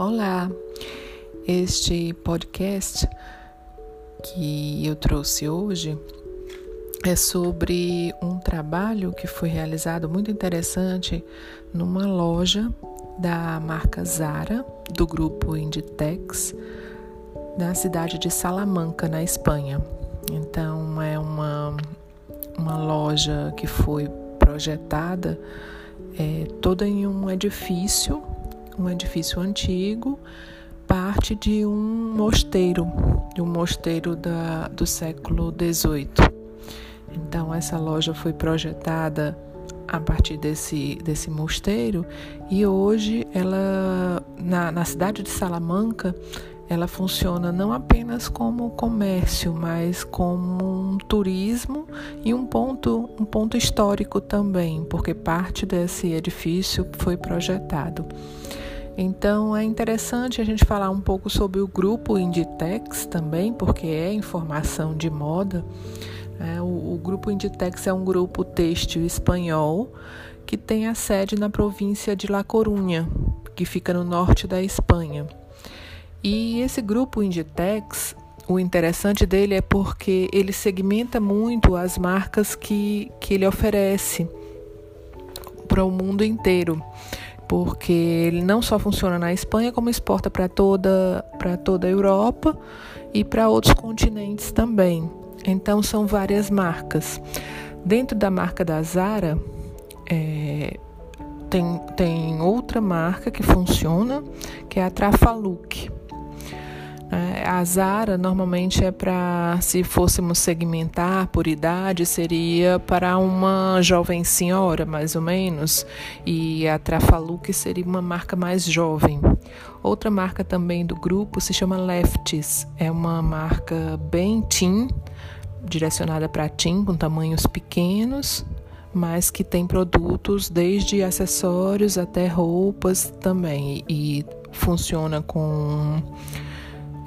Olá, este podcast que eu trouxe hoje é sobre um trabalho que foi realizado muito interessante numa loja da marca Zara, do grupo Inditex, na cidade de Salamanca, na Espanha. Então, é uma, uma loja que foi projetada é, toda em um edifício um edifício antigo, parte de um mosteiro, de um mosteiro da, do século XVIII. Então, essa loja foi projetada a partir desse, desse mosteiro e hoje ela, na, na cidade de Salamanca, ela funciona não apenas como comércio, mas como um turismo e um ponto, um ponto histórico também, porque parte desse edifício foi projetado. Então é interessante a gente falar um pouco sobre o grupo Inditex também, porque é informação de moda. É, o, o grupo Inditex é um grupo têxtil espanhol que tem a sede na província de La Coruña, que fica no norte da Espanha. E esse grupo Inditex, o interessante dele é porque ele segmenta muito as marcas que, que ele oferece para o mundo inteiro porque ele não só funciona na Espanha, como exporta para toda, toda a Europa e para outros continentes também. Então, são várias marcas. Dentro da marca da Zara, é, tem, tem outra marca que funciona, que é a Trafaluk. É, a Zara normalmente é para, se fôssemos segmentar por idade, seria para uma jovem senhora, mais ou menos, e a Trafaluk seria uma marca mais jovem. Outra marca também do grupo se chama Lefties, é uma marca bem teen, direcionada para teen, com tamanhos pequenos, mas que tem produtos desde acessórios até roupas também, e funciona com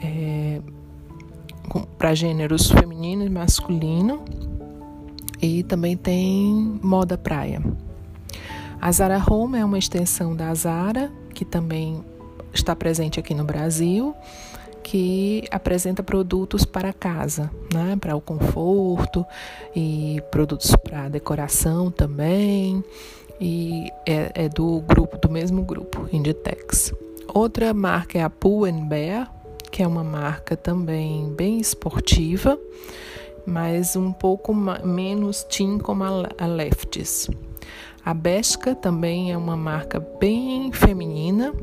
é, para gêneros feminino e masculino e também tem moda praia. A Zara Home é uma extensão da Zara, que também está presente aqui no Brasil, que apresenta produtos para casa, né? para o conforto e produtos para decoração também. E é, é, do grupo, do mesmo grupo, Inditex. Outra marca é a Pull Bear, que é uma marca também bem esportiva, mas um pouco menos teen como a Lefties. A Besca também é uma marca bem feminina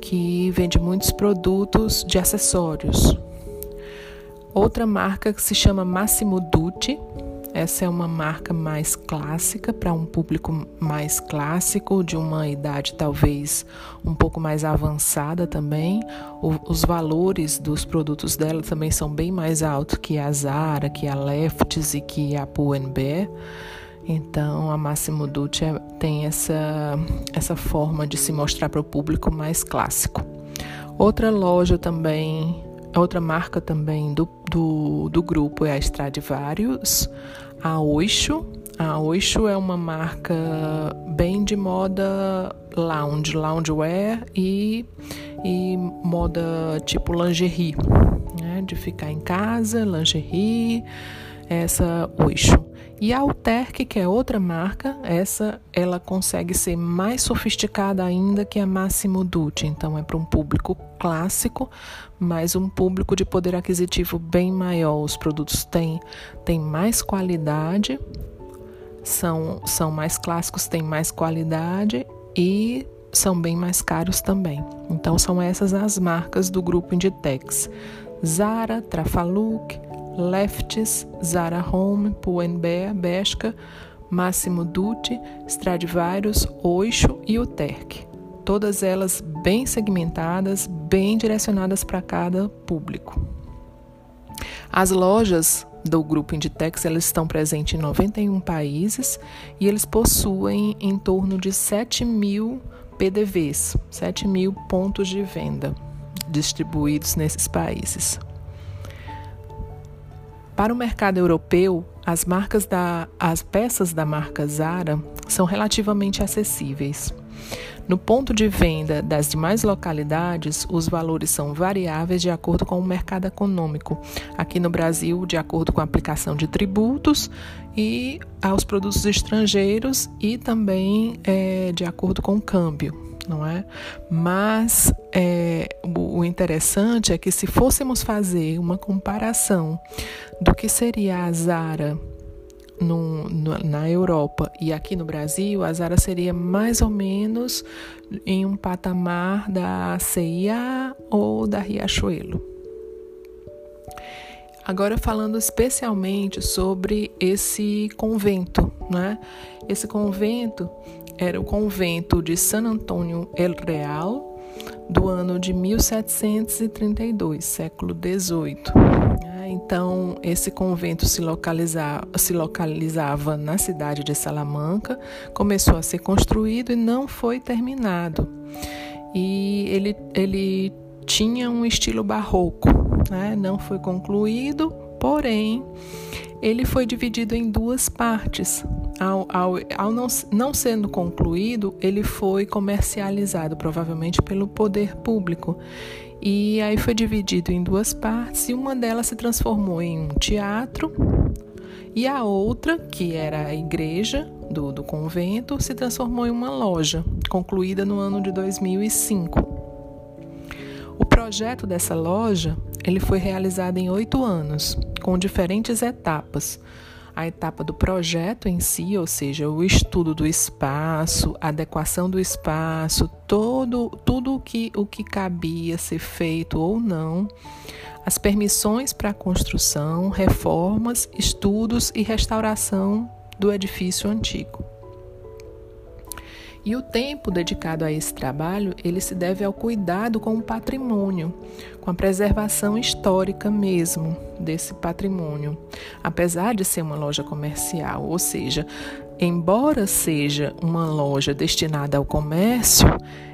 que vende muitos produtos de acessórios. Outra marca que se chama Massimo Dutti, essa é uma marca mais clássica para um público mais clássico, de uma idade talvez um pouco mais avançada também. O, os valores dos produtos dela também são bem mais altos que a Zara, que a Lefties e que a Pull&Bear. Então, a Massimo Dutti é, tem essa, essa forma de se mostrar para o público mais clássico. Outra loja também Outra marca também do, do, do grupo é a Stradivarius, a Oixo. A Oixo é uma marca bem de moda lounge, loungewear e, e moda tipo lingerie, né? de ficar em casa, lingerie, essa Oixo. E a Alterc, que é outra marca, essa ela consegue ser mais sofisticada ainda que a Massimo Dutti. Então é para um público clássico, mas um público de poder aquisitivo bem maior. Os produtos têm, têm mais qualidade, são, são mais clássicos, têm mais qualidade e são bem mais caros também. Então são essas as marcas do grupo Inditex. Zara, Trafaluk, Lefties, Zara Home, Pull&Bear, Bershka, Massimo Dutti, Stradivarius, Oixo e Uterk. Todas elas bem segmentadas, bem direcionadas para cada público. As lojas do grupo Inditex elas estão presentes em 91 países e eles possuem em torno de 7 mil PDVs, 7 mil pontos de venda distribuídos nesses países. Para o mercado europeu, as marcas da, as peças da marca Zara são relativamente acessíveis. No ponto de venda das demais localidades, os valores são variáveis de acordo com o mercado econômico. Aqui no Brasil, de acordo com a aplicação de tributos e aos produtos estrangeiros e também é, de acordo com o câmbio não é? Mas é, o, interessante é que se fôssemos fazer uma comparação do que seria a Zara no, no, na Europa e aqui no Brasil, a Zara seria mais ou menos em um patamar da CIA ou da Riachuelo. Agora falando especialmente sobre esse convento, né? Esse convento era o convento de San Antônio El Real do ano de 1732, século XVIII. É, então, esse convento se, localiza, se localizava na cidade de Salamanca, começou a ser construído e não foi terminado. E ele, ele tinha um estilo barroco, né? não foi concluído, porém, ele foi dividido em duas partes. Ao, ao, ao não, não sendo concluído, ele foi comercializado, provavelmente pelo poder público. E aí foi dividido em duas partes, e uma delas se transformou em um teatro, e a outra, que era a igreja do, do convento, se transformou em uma loja, concluída no ano de 2005. O projeto dessa loja ele foi realizado em oito anos, com diferentes etapas a etapa do projeto em si, ou seja, o estudo do espaço, adequação do espaço, todo, tudo o que, o que cabia ser feito ou não, as permissões para construção, reformas, estudos e restauração do edifício antigo. E o tempo dedicado a esse trabalho, ele se deve ao cuidado com o patrimônio, com a preservação histórica mesmo desse patrimônio. Apesar de ser uma loja comercial, ou seja, embora seja uma loja destinada ao comércio,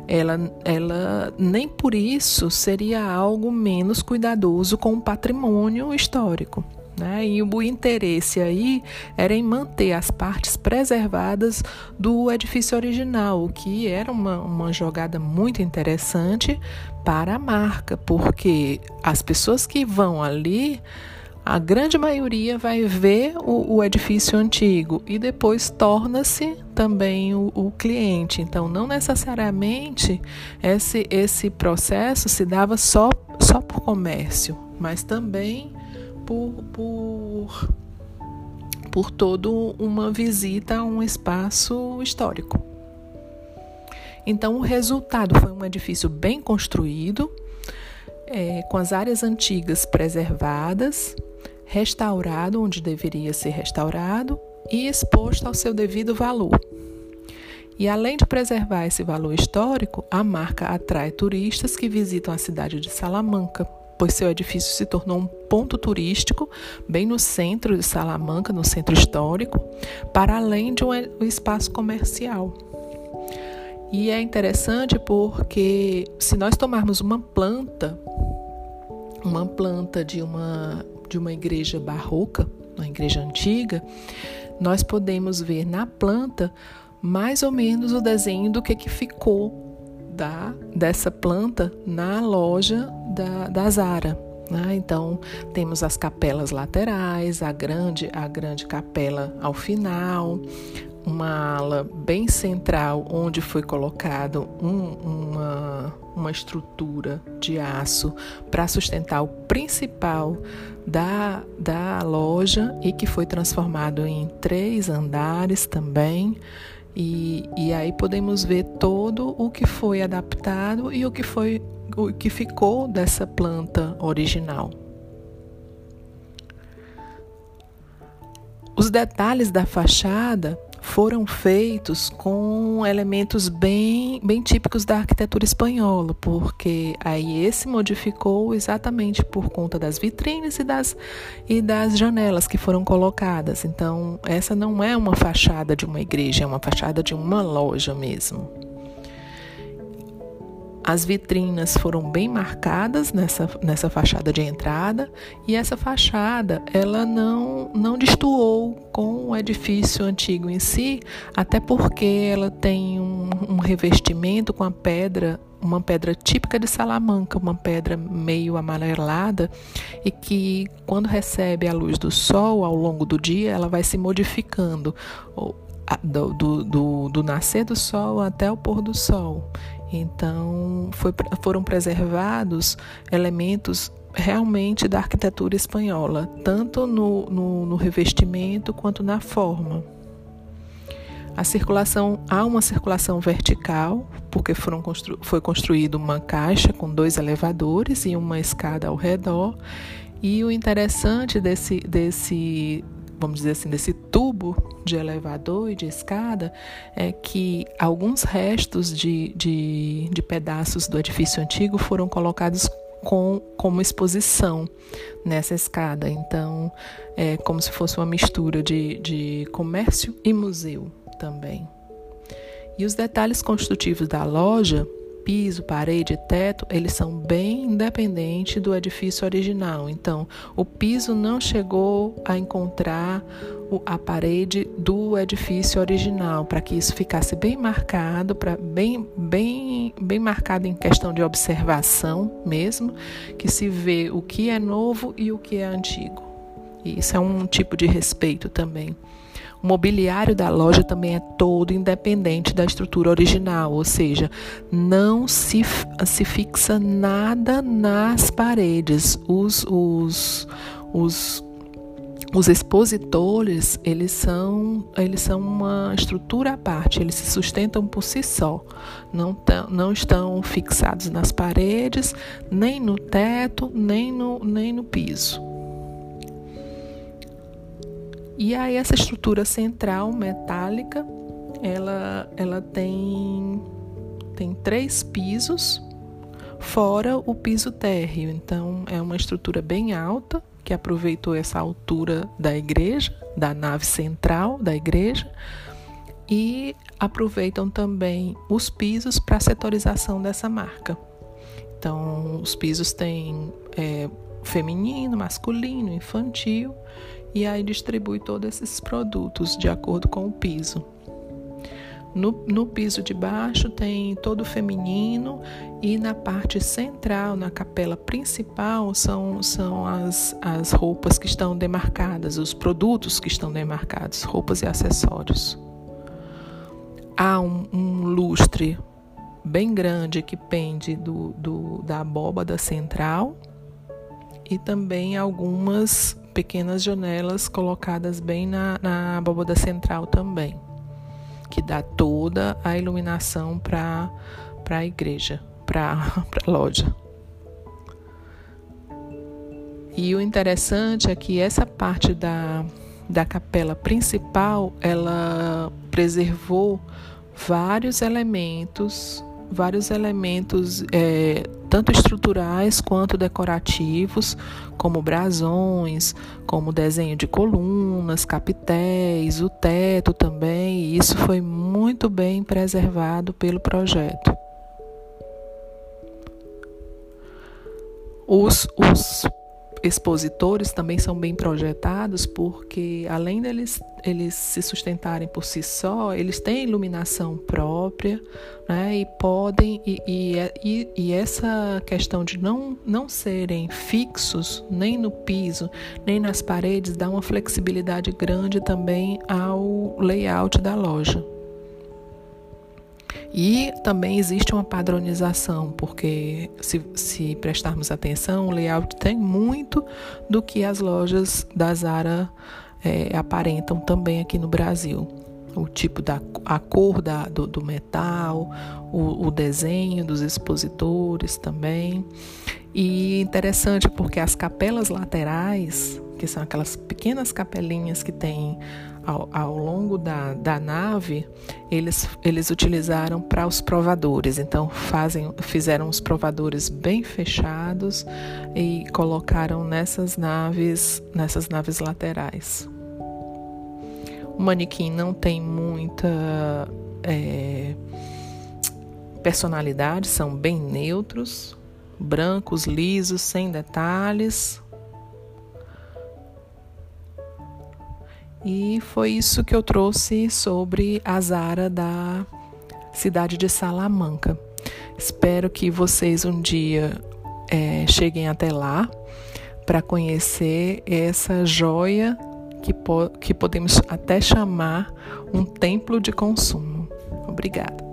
ela, ela nem por isso seria algo menos cuidadoso com o patrimônio histórico. Né? E o interesse aí era em manter as partes preservadas do edifício original, o que era uma, uma jogada muito interessante para a marca, porque as pessoas que vão ali, a grande maioria vai ver o, o edifício antigo e depois torna-se também o, o, cliente. Então, não necessariamente esse, esse processo se dava só, só por comércio, mas também por, por, por toda uma visita a um espaço histórico. Então, o resultado foi um edifício bem construído, é, com as áreas antigas preservadas, restaurado onde deveria ser restaurado e exposto ao seu devido valor. E além de preservar esse valor histórico, a marca atrai turistas que visitam a cidade de Salamanca pois seu edifício se tornou um ponto turístico bem no centro de Salamanca, no centro histórico, para além de um espaço comercial. E é interessante porque se nós tomarmos uma planta, uma planta de uma de uma igreja barroca, uma igreja antiga, nós podemos ver na planta mais ou menos o desenho do que, que ficou da, dessa planta na loja da, da Zara. Né? Então temos as capelas laterais, a grande, a grande capela ao final, uma ala bem central onde foi colocado um, uma, uma estrutura de aço para sustentar o principal da, da loja e que foi transformado em três andares também. E, e aí podemos ver todo o que foi adaptado e o que foi o que ficou dessa planta original. Os detalhes da fachada foram feitos com elementos bem, bem típicos da arquitetura espanhola, porque aí esse modificou exatamente por conta das vitrines e das, e das janelas que foram colocadas. Então, essa não é uma fachada de uma igreja, é uma fachada de uma loja mesmo. As vitrinas foram bem marcadas nessa, nessa fachada de entrada e essa fachada ela não, não destoou com o edifício antigo em si, até porque ela tem um, um revestimento com a pedra uma pedra típica de Salamanca, uma pedra meio amarelada e que, quando recebe a luz do sol ao longo do dia, ela vai se modificando do, do, do, do nascer do sol até o pôr do sol. Então, foi, foram preservados elementos realmente da arquitetura espanhola, tanto no, no, no revestimento quanto na forma. A circulação há uma circulação vertical, porque foram constru, foi construída uma caixa com dois elevadores e uma escada ao redor. E o interessante desse, desse vamos dizer assim, desse tubo de elevador e de escada, é que alguns restos de, de, de pedaços do edifício antigo foram colocados com, como exposição nessa escada. Então, é como se fosse uma mistura de, de comércio e museu também. E os detalhes construtivos da loja piso, parede, teto, eles são bem independentes do edifício original. Então, o piso não chegou a encontrar a parede do edifício original, para que isso ficasse bem marcado, para bem, bem, bem marcado em questão de observação mesmo, que se vê o que é novo e o que é antigo. E isso é um tipo de respeito também. O mobiliário da loja também é todo independente da estrutura original, ou seja, não se, se fixa nada nas paredes. Os, os, os, os expositores, eles são, eles são uma estrutura à parte, eles se sustentam por si só. Não, não estão fixados nas paredes, nem no teto, nem no, nem no piso. E aí essa estrutura central metálica, ela, ela tem, tem três pisos, fora o piso térreo. Então é uma estrutura bem alta, que aproveitou essa altura da igreja, da nave central da igreja, e aproveitam também os pisos para setorização dessa marca. Então, os pisos têm é, feminino, masculino, infantil e aí distribui todos esses produtos de acordo com o piso. No, no, piso de baixo tem todo feminino e na parte central, na capela principal, são, são as, as roupas que estão demarcadas, os produtos que estão demarcados, roupas e acessórios. Há um, um lustre bem grande que pende do, do, da abóbada central e também algumas pequenas janelas colocadas bem na, na abóbada central também, que dá toda a iluminação para a igreja, para a loja. E o interessante é que essa parte da, da capela principal, ela preservou vários elementos vários elementos, é, tanto estruturais quanto decorativos, como brasões, como desenho de colunas, capitéis, o teto também, e isso foi muito bem preservado pelo projeto. Os, os expositores também são bem projetados porque além deles eles se sustentarem por si só, eles têm iluminação própria, né? E podem e, e, e, e essa questão de não não serem fixos nem no piso nem nas paredes dá uma flexibilidade grande também ao layout da loja. E também existe uma padronização, porque se, se prestarmos atenção, o layout tem muito do que as lojas da Zara é, aparentam também aqui no Brasil. O tipo da a cor da, do, do metal, o, o desenho dos expositores também. E interessante porque as capelas laterais, que são aquelas pequenas capelinhas que tem ao, ao longo da, da nave, eles, eles utilizaram para os provadores. Então, fazem, fizeram os provadores bem fechados e colocaram nessas naves, nessas naves laterais. O manequim não tem muita. É, personalidade são bem neutros, brancos, lisos, sem detalhes. E foi isso que eu trouxe sobre a Zara da cidade de Salamanca. Espero que vocês um dia é, cheguem até lá para conhecer essa joia que, po que podemos até chamar um templo de consumo. Obrigada.